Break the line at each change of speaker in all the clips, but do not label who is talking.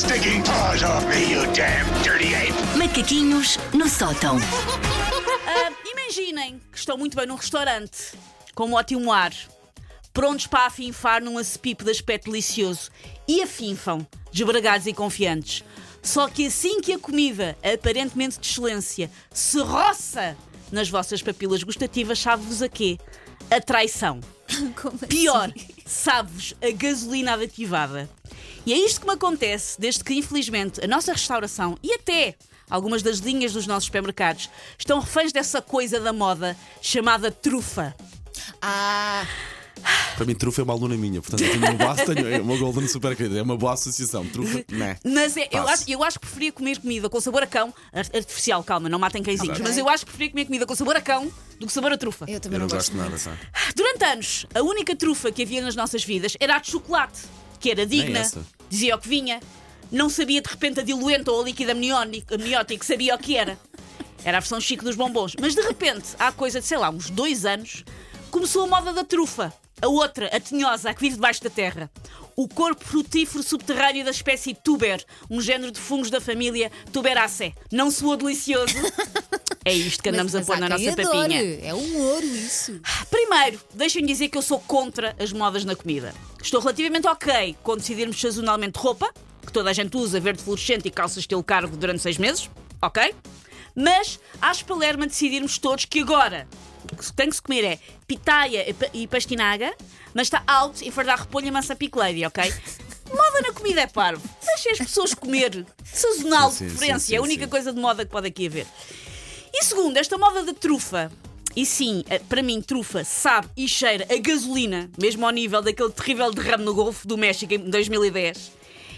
stinking paws off me, you damn dirty ape!
Macaquinhos no sótão.
Ah, imaginem que estão muito bem num restaurante, com um ótimo ar, prontos para afinfar num acepipo de aspecto delicioso e afinfam, desbragados e confiantes. Só que assim que a comida, aparentemente de excelência, se roça nas vossas papilas gustativas, sabe-vos a quê? A traição.
Como assim?
Pior, sabe-vos a gasolina aditivada. E é isto que me acontece desde que, infelizmente, a nossa restauração e até algumas das linhas dos nossos supermercados estão reféns dessa coisa da moda chamada trufa.
Ah,
Para mim, trufa é uma aluna minha, portanto, eu tenho uma boa, tenho uma Golden Super querida, é uma boa associação. Trufa, né?
Mas é- eu, acho, eu acho que preferia comer comida com sabor a cão, ar- artificial, calma, não matem cãezinhos,
Ok.
mas eu acho que preferia comer comida com sabor a cão do que sabor a trufa.
eu também
Eu não
não
gosto de nada, sabe?
Durante anos, a única trufa que havia nas nossas vidas era a de chocolate, que era digna, dizia o que vinha, não sabia de repente a diluente ou a líquido amniónico, amniótico, sabia o que era. Era a versão chique dos bombons. Mas de repente, há coisa de, sei lá, uns dois anos, começou a moda da trufa. A outra, a tinhosa, a que vive debaixo da terra. O corpo frutífero subterrâneo da espécie tuber, um género de fungos da família Tuberaceae. Não soou delicioso? É isto que andamos
Mas-
a pôr
mas
na nossa papinha.
É um ouro isso.
Primeiro, deixem-me dizer que eu sou contra as modas na comida. Estou relativamente ok quando decidirmos sazonalmente roupa, que toda a gente usa, verde fluorescente e calça estilo cargo durante seis meses, ok? Mas acho palerma decidirmos todos que agora o que tem que se comer é pitaia e pa- e pastinaga, mas está alto em fardar repolho e massa picoleira, ok? Moda na comida é parvo. Deixem as pessoas comer. Sazonal
Sim,
de
sim,
preferência.
sim,
é a única
sim.
coisa de moda que pode aqui haver. E segundo, esta moda da trufa. E sim, eh, para mim, trufa sabe e cheira a gasolina, mesmo ao nível daquele terrível derrame no Golfo do México em 2010.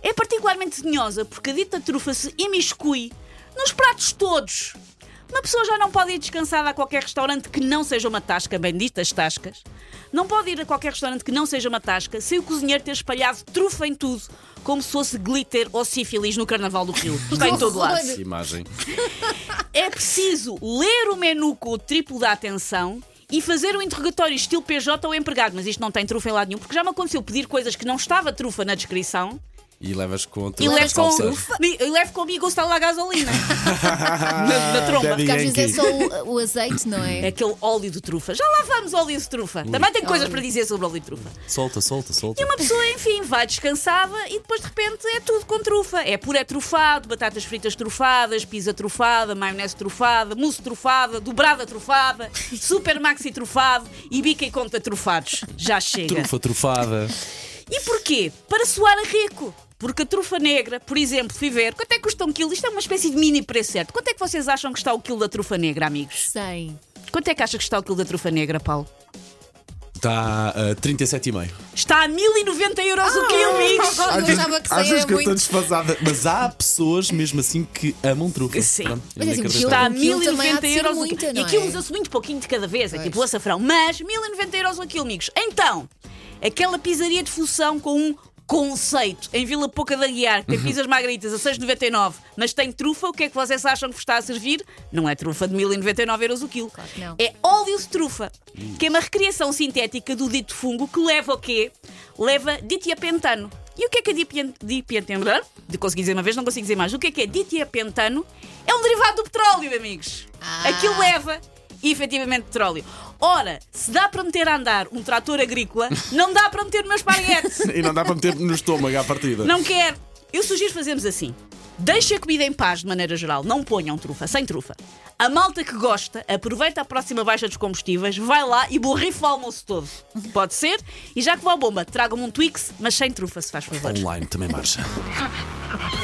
É particularmente tinhosa porque a dita trufa se imiscui nos pratos todos. Uma pessoa já não pode ir descansada a qualquer restaurante que não seja uma tasca, benditas tascas. Não pode ir a qualquer restaurante que não seja uma tasca sem o cozinheiro ter espalhado trufa em tudo, como se fosse glitter ou sífilis no Carnaval do Rio. Está em todo lado.
imagem.
É preciso ler o menu com o triplo da atenção e fazer o interrogatório estilo PJ ou empregado. Mas isto não tem trufa em lado nenhum, porque já me aconteceu pedir coisas que não estava trufa na descrição
E levas com
e
trufa
levo, com, e levo comigo o estalo à gasolina. na, na tromba.
Porque às vezes é só o, o azeite, não
É
é?
aquele óleo de trufa. Já lá vamos óleo de trufa. Também tenho coisas para dizer sobre óleo de trufa.
Solta, solta, solta.
E uma pessoa, enfim, vai descansada e depois de repente é tudo com trufa. É puré trufado, batatas fritas trufadas, pizza trufada, maionese trufada, mousse trufada, dobrada trufada, super maxi trufado e bica e conta trufados. Já chega.
Trufa trufada.
E porquê? Para soar a rico. Porque a trufa negra, por exemplo, fui ver, quanto é que custa um quilo? Isto é uma espécie de mini preço certo. Quanto é que vocês acham que está o quilo da trufa negra, amigos?
100.
Quanto é que achas que está o quilo da trufa negra, Paulo?
Está a 37,5.
Está a 1090 euros o quilo, amigos!
Eu achava que 100
Às vezes
era
que eu estou
muito.
desfasada. Mas há pessoas mesmo assim que amam trufa.
Sim.
Pronto,
Mas é assim,
inacreditável.
Está a
Um quilo também há
1090
de ser
euros o quilo. E
não
aquilo
é?
usa-se muito pouquinho de cada vez, é
Pois.
tipo o açafrão. Mas 1090 euros o quilo, amigos. Então, aquela pizzaria de função com um conceito em Vila Pouca da Guiar, que tem pizzas margaritas a 6,99, mas tem trufa, o que é que vocês acham que vos está a servir? Não é trufa de 1099 euros o quilo.
Claro que não.
É óleo de trufa, que é uma recriação sintética do dito fungo que leva o quê? Leva ditiapentano. E o que é que é ditiapentano? De consegui dizer uma vez, não consigo dizer mais. O que é que é ditiapentano? É um derivado do petróleo, amigos.
Ah.
Aquilo leva efetivamente petróleo. Ora, se dá para meter a andar um trator agrícola, não dá para meter no meu esparguete.
E não dá para meter no estômago à partida.
Não quero. Eu sugiro fazermos assim. Deixem a comida em paz, de maneira geral. Não ponham trufa, sem trufa. A malta que gosta, aproveita a próxima baixa dos combustíveis, vai lá e borrifa o almoço todo. Pode ser? E já que vou à bomba, tragam-me um Twix, mas sem trufa, se faz favor.
Online também marcha.